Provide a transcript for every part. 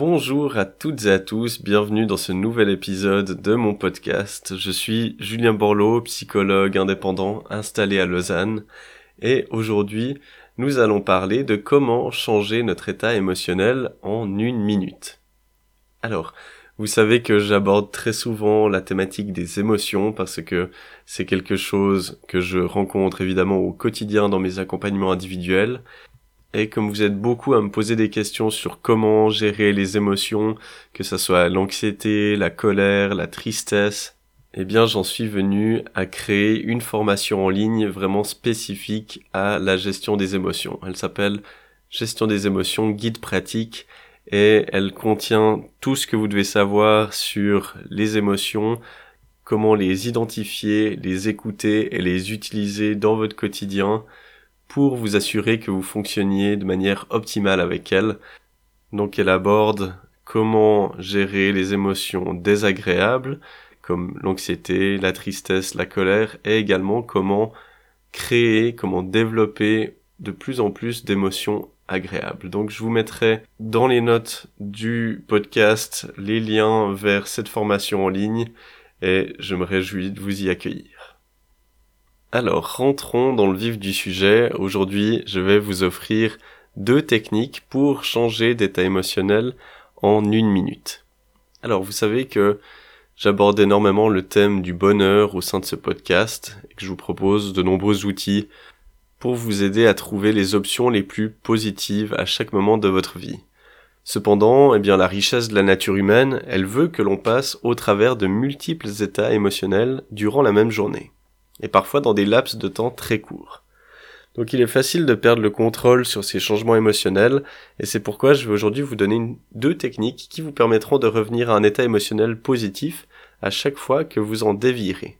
Bonjour à toutes et à tous, bienvenue dans ce nouvel épisode de mon podcast. Je suis Julien Borloo, psychologue indépendant installé à Lausanne et aujourd'hui nous allons parler de comment changer notre état émotionnel en une minute. Alors, vous savez que j'aborde très souvent la thématique des émotions parce que c'est quelque chose que je rencontre évidemment au quotidien dans mes accompagnements individuels et comme vous êtes beaucoup à me poser des questions sur comment gérer les émotions, que ce soit l'anxiété, la colère, la tristesse, eh bien j'en suis venu à créer une formation en ligne vraiment spécifique à la gestion des émotions. Elle s'appelle Gestion des émotions, guide pratique, et elle contient tout ce que vous devez savoir sur les émotions, comment les identifier, les écouter et les utiliser dans votre quotidien, pour vous assurer que vous fonctionniez de manière optimale avec elle. Donc elle aborde comment gérer les émotions désagréables comme l'anxiété, la tristesse, la colère et également comment créer, comment développer de plus en plus d'émotions agréables. Donc je vous mettrai dans les notes du podcast les liens vers cette formation en ligne et je me réjouis de vous y accueillir. Alors, rentrons dans le vif du sujet. Aujourd'hui, je vais vous offrir deux techniques pour changer d'état émotionnel en une minute. Alors, vous savez que j'aborde énormément le thème du bonheur au sein de ce podcast et que je vous propose de nombreux outils pour vous aider à trouver les options les plus positives à chaque moment de votre vie. Cependant, eh bien, la richesse de la nature humaine, elle veut que l'on passe au travers de multiples états émotionnels durant la même journée et parfois dans des laps de temps très courts. Donc il est facile de perdre le contrôle sur ces changements émotionnels, et c'est pourquoi je vais aujourd'hui vous donner deux techniques qui vous permettront de revenir à un état émotionnel positif à chaque fois que vous en dévierez.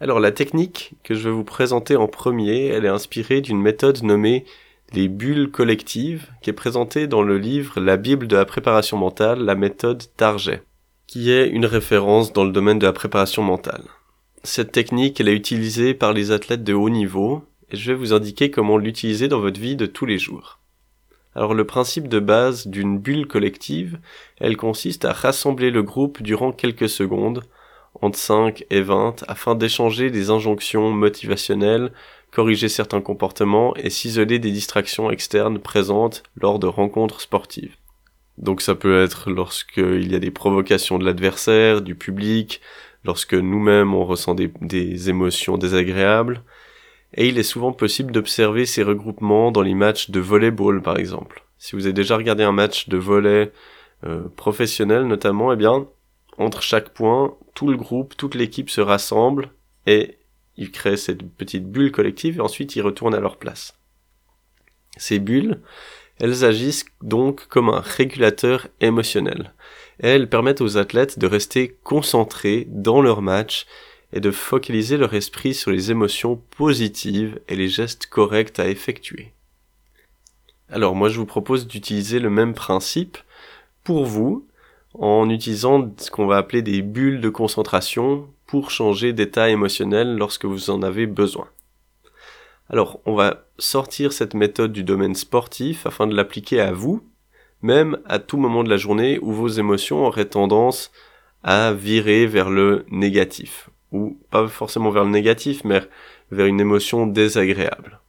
Alors la technique que je vais vous présenter en premier, elle est inspirée d'une méthode nommée les bulles collectives, qui est présentée dans le livre La Bible de la préparation mentale, la méthode Target, qui est une référence dans le domaine de la préparation mentale. Cette technique, elle est utilisée par les athlètes de haut niveau, et je vais vous indiquer comment l'utiliser dans votre vie de tous les jours. Alors le principe de base d'une bulle collective, elle consiste à rassembler le groupe durant quelques secondes, entre 5 et 20, afin d'échanger des injonctions motivationnelles, corriger certains comportements et s'isoler des distractions externes présentes lors de rencontres sportives. Donc ça peut être lorsqu'il y a des provocations de l'adversaire, du public, lorsque nous-mêmes on ressent des, émotions désagréables, et il est souvent possible d'observer ces regroupements dans les matchs de volleyball par exemple. Si vous avez déjà regardé un match de volley euh, professionnel notamment, eh bien, entre chaque point, tout le groupe, toute l'équipe se rassemble et ils créent cette petite bulle collective et ensuite ils retournent à leur place. Ces bulles, elles agissent donc comme un régulateur émotionnel elles permettent aux athlètes de rester concentrés dans leur match et de focaliser leur esprit sur les émotions positives et les gestes corrects à effectuer. Alors moi je vous propose d'utiliser le même principe pour vous en utilisant ce qu'on va appeler des bulles de concentration pour changer d'état émotionnel lorsque vous en avez besoin. Alors on va sortir cette méthode du domaine sportif afin de l'appliquer à vous même à tout moment de la journée où vos émotions auraient tendance à virer vers le négatif, ou pas forcément vers le négatif, mais vers une émotion désagréable.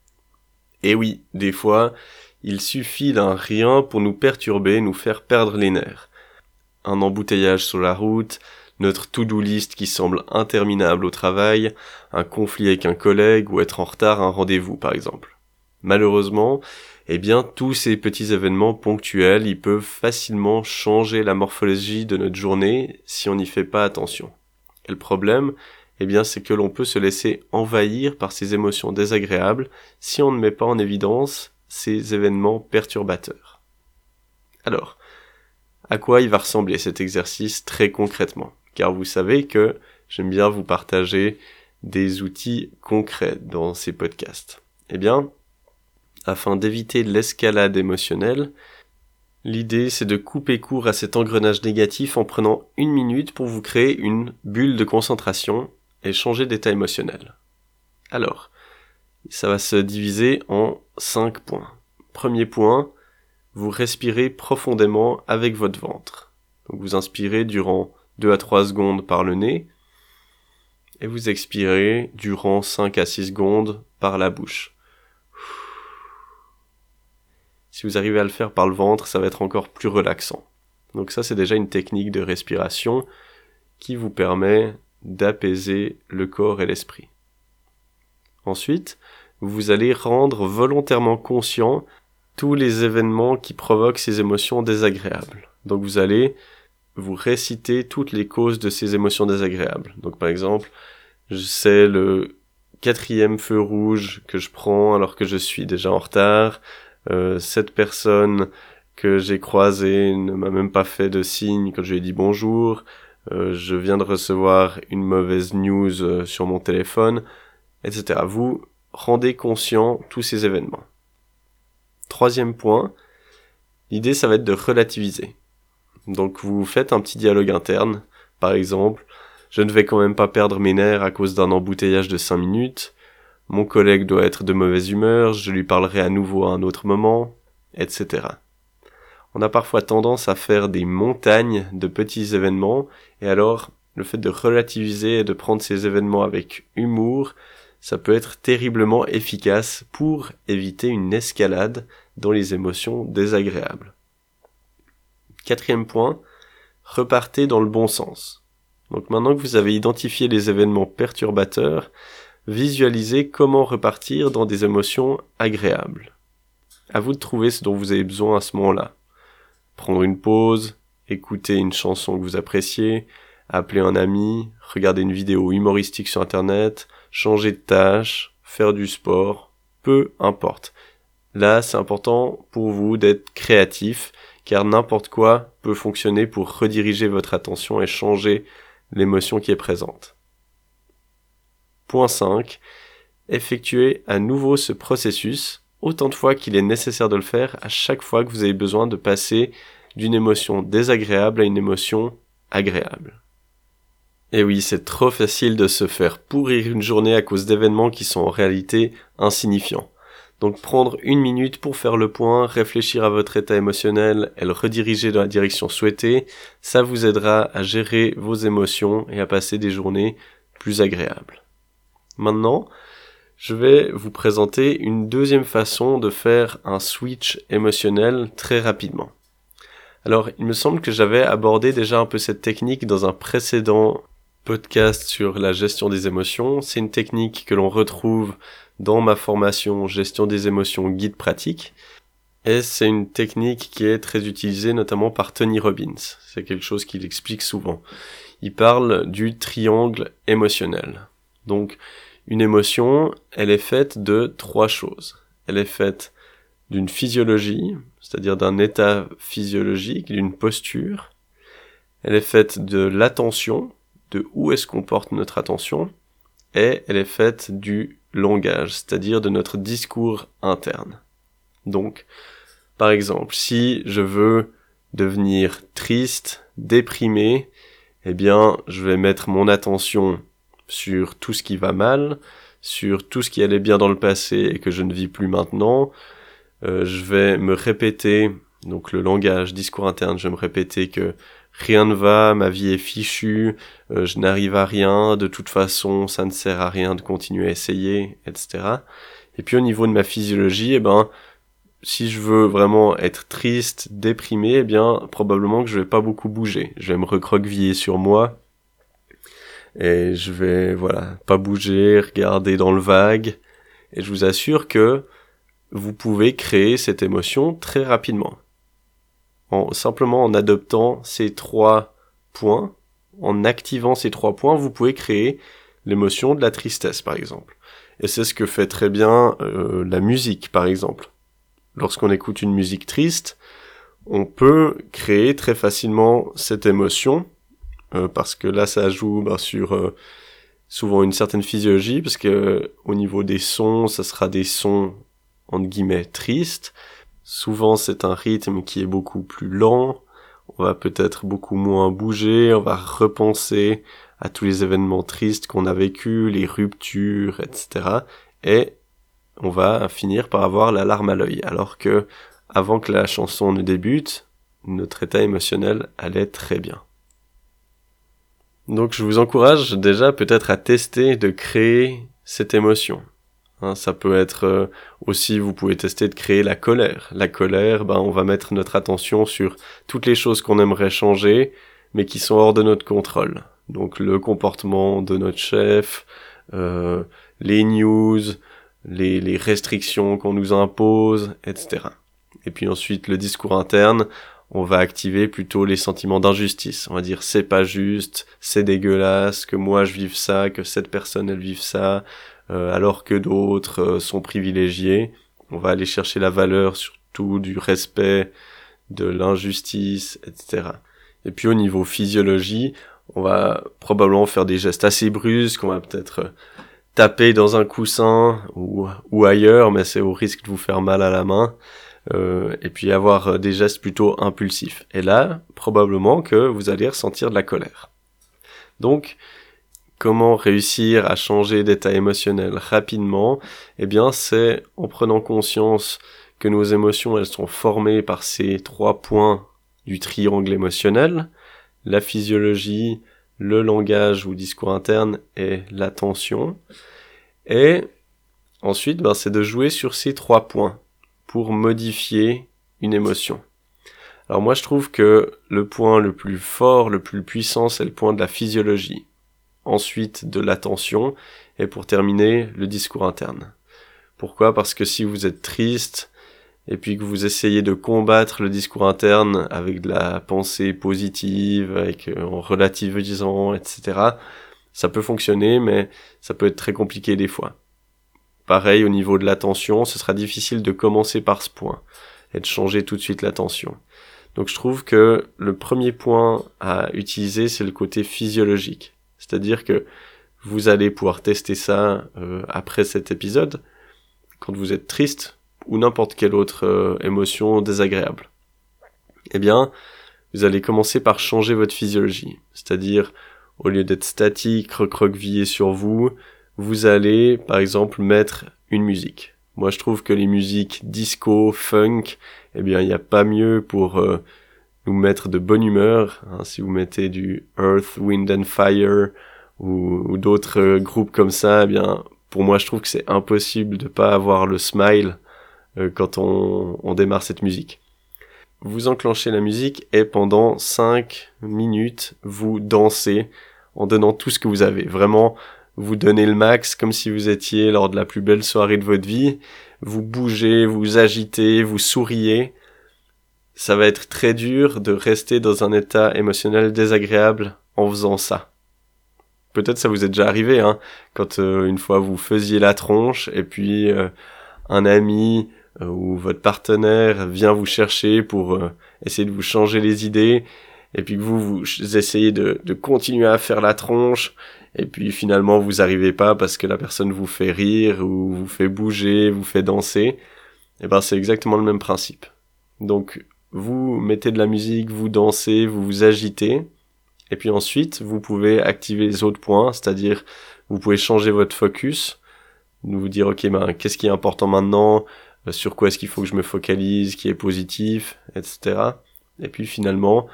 Et oui, des fois, il suffit d'un rien pour nous perturber, nous faire perdre les nerfs. Un embouteillage sur la route, notre to-do list qui semble interminable au travail, un conflit avec un collègue ou être en retard à un rendez-vous par exemple. Malheureusement, eh bien tous ces petits événements ponctuels, ils peuvent facilement changer la morphologie de notre journée si on n'y fait pas attention. Et le problème, eh bien c'est que l'on peut se laisser envahir par ces émotions désagréables si on ne met pas en évidence ces événements perturbateurs. Alors, à quoi il va ressembler cet exercice très concrètement? Car vous savez que j'aime bien vous partager des outils concrets dans ces podcasts. Eh bien, afin d'éviter l'escalade émotionnelle, l'idée c'est de couper court à cet engrenage négatif en prenant une minute pour vous créer une bulle de concentration et changer d'état émotionnel. Alors, ça va se diviser en cinq points. Premier point, vous respirez profondément avec votre ventre. Donc vous inspirez durant 2 à 3 secondes par le nez et vous expirez durant 5 à 6 secondes par la bouche. Si vous arrivez à le faire par le ventre, ça va être encore plus relaxant. Donc ça, c'est déjà une technique de respiration qui vous permet d'apaiser le corps et l'esprit. Ensuite, vous allez rendre volontairement conscient tous les événements qui provoquent ces émotions désagréables. Donc vous allez vous réciter toutes les causes de ces émotions désagréables. Donc par exemple, c'est le quatrième feu rouge que je prends alors que je suis déjà en retard, cette personne que j'ai croisée ne m'a même pas fait de signe quand je lui ai dit bonjour, euh, je viens de recevoir une mauvaise news euh, sur mon téléphone, etc. Vous rendez conscient tous ces événements. Troisième point, l'idée ça va être de relativiser. Donc vous faites un petit dialogue interne, par exemple, je ne vais quand même pas perdre mes nerfs à cause d'un embouteillage de 5 minutes, mon collègue doit être de mauvaise humeur, je lui parlerai à nouveau à un autre moment, etc. On a parfois tendance à faire des montagnes de petits événements, et alors le fait de relativiser et de prendre ces événements avec humour, ça peut être terriblement efficace pour éviter une escalade dans les émotions désagréables. Quatrième point, repartez dans le bon sens. Donc maintenant que vous avez identifié les événements perturbateurs, visualisez comment repartir dans des émotions agréables. À vous de trouver ce dont vous avez besoin à ce moment-là. Prendre une pause, écouter une chanson que vous appréciez, appeler un ami, regarder une vidéo humoristique sur internet, changer de tâche, faire du sport, peu importe. Là, c'est important pour vous d'être créatif, car n'importe quoi peut fonctionner pour rediriger votre attention et changer l'émotion qui est présente. Point 5. Effectuez à nouveau ce processus autant de fois qu'il est nécessaire de le faire à chaque fois que vous avez besoin de passer d'une émotion désagréable à une émotion agréable. Et oui, c'est trop facile de se faire pourrir une journée à cause d'événements qui sont en réalité insignifiants. Donc prendre une minute pour faire le point, réfléchir à votre état émotionnel et le rediriger dans la direction souhaitée, ça vous aidera à gérer vos émotions et à passer des journées plus agréables. Maintenant, je vais vous présenter une deuxième façon de faire un switch émotionnel très rapidement. Alors, il me semble que j'avais abordé déjà un peu cette technique dans un précédent podcast sur la gestion des émotions. C'est une technique que l'on retrouve dans ma formation gestion des émotions guide pratique. Et c'est une technique qui est très utilisée notamment par Tony Robbins. C'est quelque chose qu'il explique souvent. Il parle du triangle émotionnel. Donc, une émotion, elle est faite de trois choses. Elle est faite d'une physiologie, c'est-à-dire d'un état physiologique, d'une posture. Elle est faite de l'attention, de où est-ce qu'on porte notre attention, et elle est faite du langage, c'est-à-dire de notre discours interne. Donc, par exemple, si je veux devenir triste, déprimé, eh bien, je vais mettre mon attention sur tout ce qui va mal, sur tout ce qui allait bien dans le passé et que je ne vis plus maintenant. Euh, je vais me répéter, donc le langage, discours interne, je vais me répéter que rien ne va, ma vie est fichue, euh, je n'arrive à rien, de toute façon ça ne sert à rien de continuer à essayer, etc. Et puis au niveau de ma physiologie, eh ben, si je veux vraiment être triste, déprimé, eh bien, probablement que je vais pas beaucoup bouger. Je vais me recroqueviller sur moi. Et je vais, voilà, pas bouger, regarder dans le vague. Et je vous assure que vous pouvez créer cette émotion très rapidement en, simplement en adoptant ces trois points, en activant ces trois points, vous pouvez créer l'émotion de la tristesse, par exemple. Et c'est ce que fait très bien euh, la musique, par exemple. lorsqu'on écoute une musique triste, on peut créer très facilement cette émotion, euh, parce que là ça joue ben, sur euh, souvent une certaine physiologie, parce que au niveau des sons, ça sera des sons entre guillemets tristes. Souvent c'est un rythme qui est beaucoup plus lent, on va peut-être beaucoup moins bouger, on va repenser à tous les événements tristes qu'on a vécus, les ruptures, etc. Et on va finir par avoir la larme à l'œil, alors que avant que la chanson ne débute, notre état émotionnel allait très bien. Donc je vous encourage déjà peut-être à tester de créer cette émotion. Hein, ça peut être euh, aussi, vous pouvez tester de créer la colère. La colère, ben, on va mettre notre attention sur toutes les choses qu'on aimerait changer, mais qui sont hors de notre contrôle. Donc le comportement de notre chef, euh, les news, les, les restrictions qu'on nous impose, etc. Et puis ensuite le discours interne, on va activer plutôt les sentiments d'injustice. On va dire c'est pas juste, c'est dégueulasse, que moi je vive ça, que cette personne elle vive ça, euh, alors que d'autres euh, sont privilégiés. On va aller chercher la valeur surtout du respect, de l'injustice, etc. Et puis au niveau physiologie, on va probablement faire des gestes assez brusques, on va peut-être euh, taper dans un coussin ou, ou ailleurs, mais c'est au risque de vous faire mal à la main. Euh, et puis avoir des gestes plutôt impulsifs. Et là, probablement que vous allez ressentir de la colère. Donc, comment réussir à changer d'état émotionnel rapidement? Eh bien, c'est en prenant conscience que nos émotions, elles sont formées par ces trois points du triangle émotionnel, la physiologie, le langage ou discours interne et l'attention. Et ensuite, ben, c'est de jouer sur ces trois points pour modifier une émotion. Alors moi je trouve que le point le plus fort, le plus puissant, c'est le point de la physiologie. Ensuite de l'attention et pour terminer le discours interne. Pourquoi? Parce que si vous êtes triste, et puis que vous essayez de combattre le discours interne avec de la pensée positive, avec euh, en relativisant, etc. Ça peut fonctionner, mais ça peut être très compliqué des fois. Pareil au niveau de l'attention, ce sera difficile de commencer par ce point et de changer tout de suite l'attention. Donc je trouve que le premier point à utiliser, c'est le côté physiologique. C'est-à-dire que vous allez pouvoir tester ça euh, après cet épisode, quand vous êtes triste, ou n'importe quelle autre euh, émotion désagréable. Eh bien, vous allez commencer par changer votre physiologie. C'est-à-dire, au lieu d'être statique, recroquevillé sur vous, vous allez, par exemple, mettre une musique. Moi, je trouve que les musiques disco, funk, eh bien, il n'y a pas mieux pour euh, nous mettre de bonne humeur. Hein, si vous mettez du Earth, Wind and Fire ou, d'autres euh, groupes comme ça, eh bien, pour moi, je trouve que c'est impossible de pas avoir le smile euh, quand on, démarre cette musique. Vous enclenchez la musique et pendant 5 minutes, vous dansez en donnant tout ce que vous avez. Vraiment, vous donnez le max comme si vous étiez lors de la plus belle soirée de votre vie. Vous bougez, vous agitez, vous souriez. Ça va être très dur de rester dans un état émotionnel désagréable en faisant ça. Peut-être ça vous est déjà arrivé, hein, quand euh, une fois vous faisiez la tronche et puis euh, un ami euh, ou votre partenaire vient vous chercher pour essayer de vous changer les idées, et puis que vous, vous essayez de, de, continuer à faire la tronche, et puis finalement vous arrivez pas parce que la personne vous fait rire, ou vous fait bouger, vous fait danser, et ben c'est exactement le même principe. Donc vous mettez de la musique, vous dansez, vous vous agitez, et puis ensuite vous pouvez activer les autres points, c'est-à-dire vous pouvez changer votre focus, vous dire ok ben qu'est-ce qui est important maintenant, euh, sur quoi est-ce qu'il faut que je me focalise, qui est positif, etc. Et puis finalement,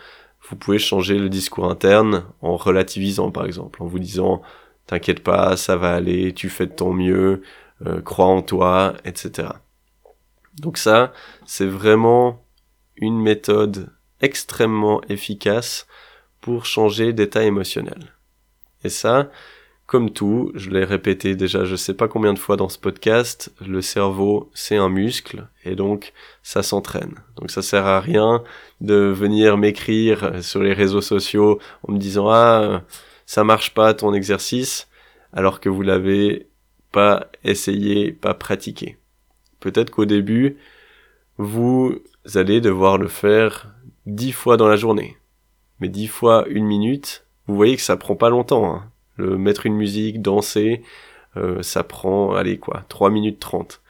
vous pouvez changer le discours interne en relativisant par exemple, en vous disant t'inquiète pas, ça va aller, tu fais de ton mieux, euh, crois en toi, etc. Donc ça, c'est vraiment une méthode extrêmement efficace pour changer d'état émotionnel. Et ça, comme tout, je l'ai répété déjà je sais pas combien de fois dans ce podcast, le cerveau c'est un muscle et donc ça s'entraîne. Donc ça sert à rien de venir m'écrire sur les réseaux sociaux en me disant ah ça marche pas ton exercice alors que vous l'avez pas essayé, pas pratiqué. Peut-être qu'au début vous allez devoir le faire dix fois dans la journée. Mais dix fois une minute, vous voyez que ça prend pas longtemps. Hein. Mettre une musique, danser, euh, ça prend, allez quoi, 3 minutes 30.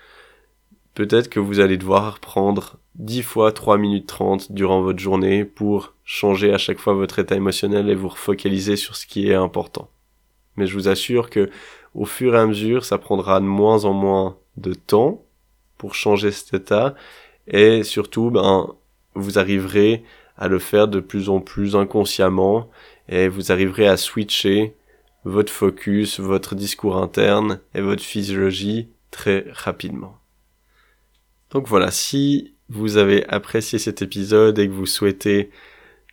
Peut-être que vous allez devoir prendre 10 fois 3 minutes 30 durant votre journée pour changer à chaque fois votre état émotionnel et vous refocaliser sur ce qui est important. Mais je vous assure que au fur et à mesure, ça prendra de moins en moins de temps pour changer cet état et surtout, ben, vous arriverez à le faire de plus en plus inconsciemment et vous arriverez à switcher votre focus, votre discours interne et votre physiologie très rapidement. Donc voilà, si vous avez apprécié cet épisode et que vous souhaitez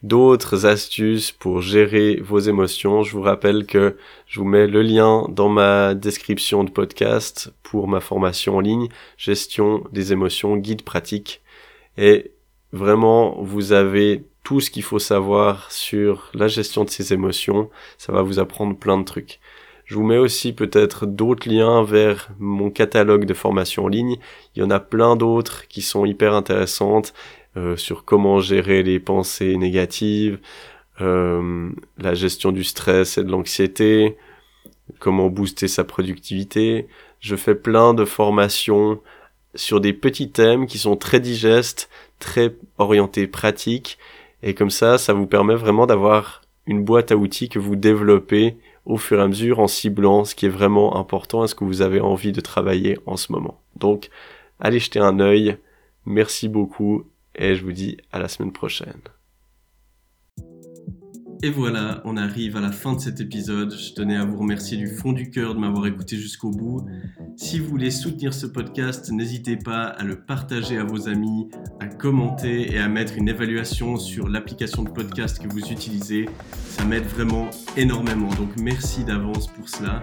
d'autres astuces pour gérer vos émotions, je vous rappelle que je vous mets le lien dans ma description de podcast pour ma formation en ligne, gestion des émotions, guide pratique. Et vraiment, vous avez tout ce qu'il faut savoir sur la gestion de ces émotions. Ça va vous apprendre plein de trucs. Je vous mets aussi peut-être d'autres liens vers mon catalogue de formation en ligne. Il y en a plein d'autres qui sont hyper intéressantes euh, sur comment gérer les pensées négatives, euh, la gestion du stress et de l'anxiété, comment booster sa productivité. Je fais plein de formations sur des petits thèmes qui sont très digestes, très orientés pratiques, et comme ça, ça vous permet vraiment d'avoir une boîte à outils que vous développez au fur et à mesure en ciblant ce qui est vraiment important et ce que vous avez envie de travailler en ce moment. Donc, allez jeter un œil. Merci beaucoup et je vous dis à la semaine prochaine. Et voilà, on arrive à la fin de cet épisode. Je tenais à vous remercier du fond du cœur de m'avoir écouté jusqu'au bout. Si vous voulez soutenir ce podcast, n'hésitez pas à le partager à vos amis, à commenter et à mettre une évaluation sur l'application de podcast que vous utilisez. Ça m'aide vraiment énormément. Donc merci d'avance pour cela.